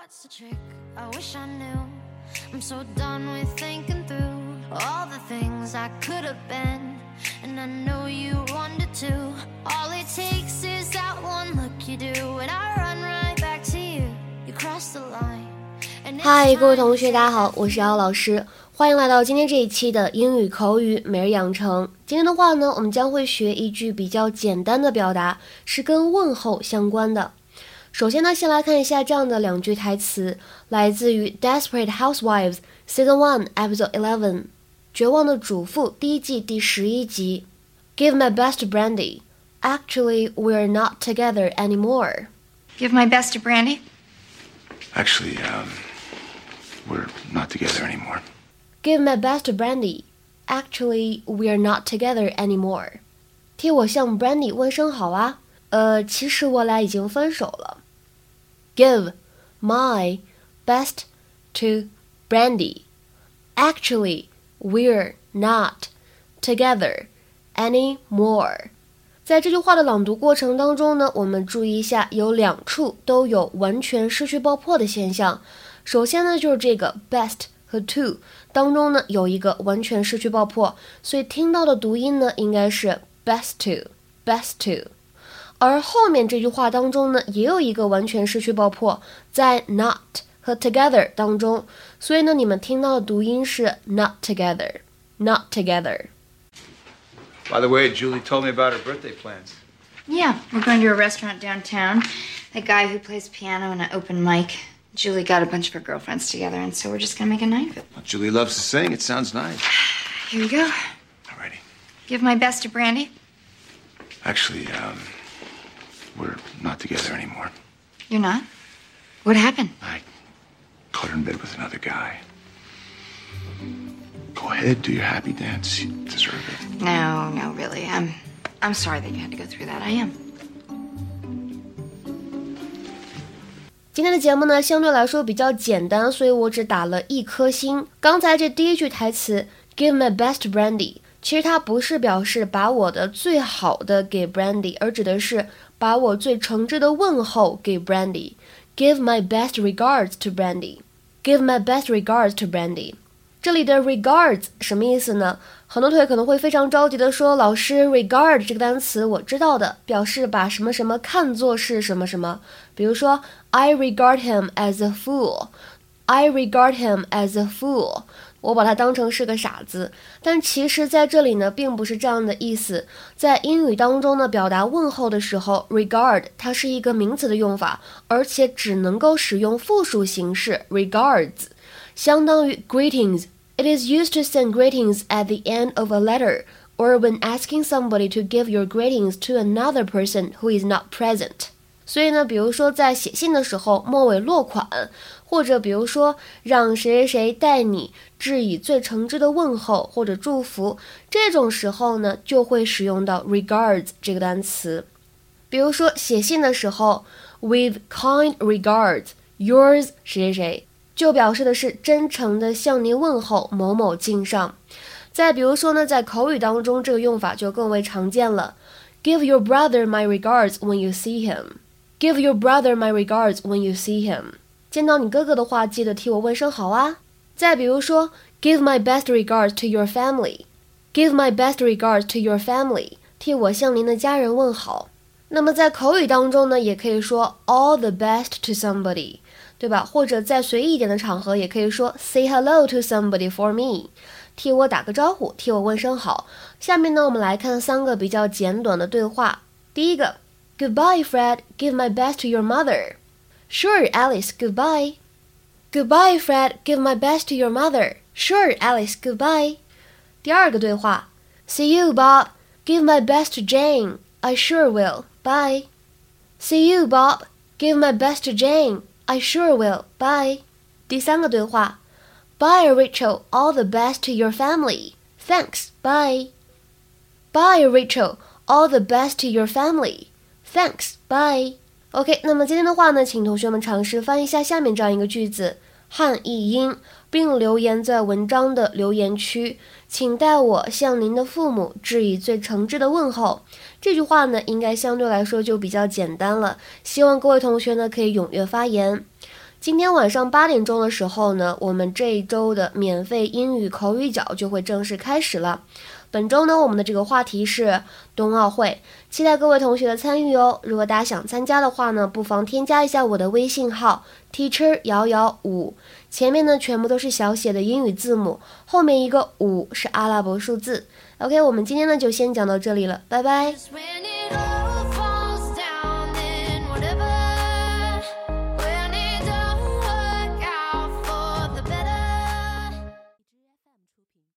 What's the trick? I wish I knew. I'm so done with thinking through all the things I could have been. And I know you wanted to. All it takes is that one look you do, and I run right back to you. You cross the line. 嗨，各位同学，大家好，我是姚老师，欢迎来到今天这一期的英语口语每日养成。今天的话呢，我们将会学一句比较简单的表达，是跟问候相关的。首先呢，先来看一下这样的两句台词，来自于《Desperate Housewives》Season One Episode Eleven，《绝望的主妇》第一季第十一集。Give my best to Brandy. Actually, we're not together anymore. Give my best to Brandy. Actually, um, we're not together anymore. Give my best to Brandy. Actually, we're not together anymore. 替我向 Brandy 问声好啊。 呃，其实我俩已经分手了。Give my best to Brandy. Actually, we're not together anymore. 在这句话的朗读过程当中呢，我们注意一下，有两处都有完全失去爆破的现象。首先呢，就是这个 best 和 to 当中呢有一个完全失去爆破，所以听到的读音呢应该是 best to，best to。而后面这句话当中呢，也有一个完全失去爆破，在 not 和 together 当中，所以呢，你们听到的读音是 not together，not together。By the way, Julie told me about her birthday plans. Yeah, we're going to a restaurant downtown. A guy who plays piano and an open mic. Julie got a bunch of her girlfriends together, and so we're just gonna make a night of it. Well, Julie loves to sing. It sounds nice. Here we go. Alrighty. Give my best to Brandy. Actually, um, we're not together anymore. You're not? What happened? I caught her in bed with another guy. Go ahead, do your happy dance. You deserve it. No, no, really. I'm I'm sorry that you had to go through that. I am. 今天的节目呢，相对来说比较简单，所以我只打了一颗星。刚才这第一句台词 “Give my best Brandy”，其实它不是表示把我的最好的给 Brandy，而指的是 把我最诚挚的问候给 Brandy。Give my best regards to Brandy. Give my best regards to Brandy. 这里的 regards 什么意思呢？很多同学可能会非常着急的说：“老师，regard 这个单词我知道的，表示把什么什么看作是什么什么。比如说，I regard him as a fool. I regard him as a fool. 我把他当成是个傻子。但其实在这里呢，并不是这样的意思。在英语当中呢，表达问候的时候，regard 它是一个名词的用法，而且只能够使用复数形式 regards。相当于 greetings. It is used to send greetings at the end of a letter or when asking somebody to give your greetings to another person who is not present. 所以呢，比如说在写信的时候末尾落款， 或者比如说让谁谁谁代你致以最诚挚的问候或者祝福，这种时候呢，就会使用到 regards 这个单词。比如说写信的时候，with kind regards, yours 谁谁谁。就表示的是真诚的向您问候某某敬上。再比如说呢，在口语当中，这个用法就更为常见了。Give your brother my regards when you see him. Give your brother my regards when you see him. 见到你哥哥的话，记得替我问声好啊。再比如说，Give my best regards to your family. Give my best regards to your family. 替我向您的家人问好。那么在口语当中呢，也可以说 All the best to somebody. 对吧？或者在随意一点的场合，也可以说 say hello to somebody for me，替我打个招呼，替我问声好。下面呢，我们来看三个比较简短的对话。第一个，Goodbye, Fred. Give my best to your mother. Sure, Alice. Goodbye. Goodbye, Fred. Give my best to your mother. Sure, Alice. Goodbye. 第二个对话，See you, Bob. Give my best to Jane. I sure will. Bye. See you, Bob. Give my best to Jane. I sure will. Bye. 第三个对话，Bye, Rachel. All the best to your family. Thanks. Bye. Bye, Rachel. All the best to your family. Thanks. Bye. OK，那么今天的话呢，请同学们尝试翻译一下下面这样一个句子，汉译英，并留言在文章的留言区。请代我向您的父母致以最诚挚的问候。这句话呢，应该相对来说就比较简单了。希望各位同学呢可以踊跃发言。今天晚上八点钟的时候呢，我们这一周的免费英语口语角就会正式开始了。本周呢，我们的这个话题是冬奥会，期待各位同学的参与哦。如果大家想参加的话呢，不妨添加一下我的微信号 teacher 幺幺五，前面呢全部都是小写的英语字母，后面一个五是阿拉伯数字。OK，我们今天呢就先讲到这里了，拜拜。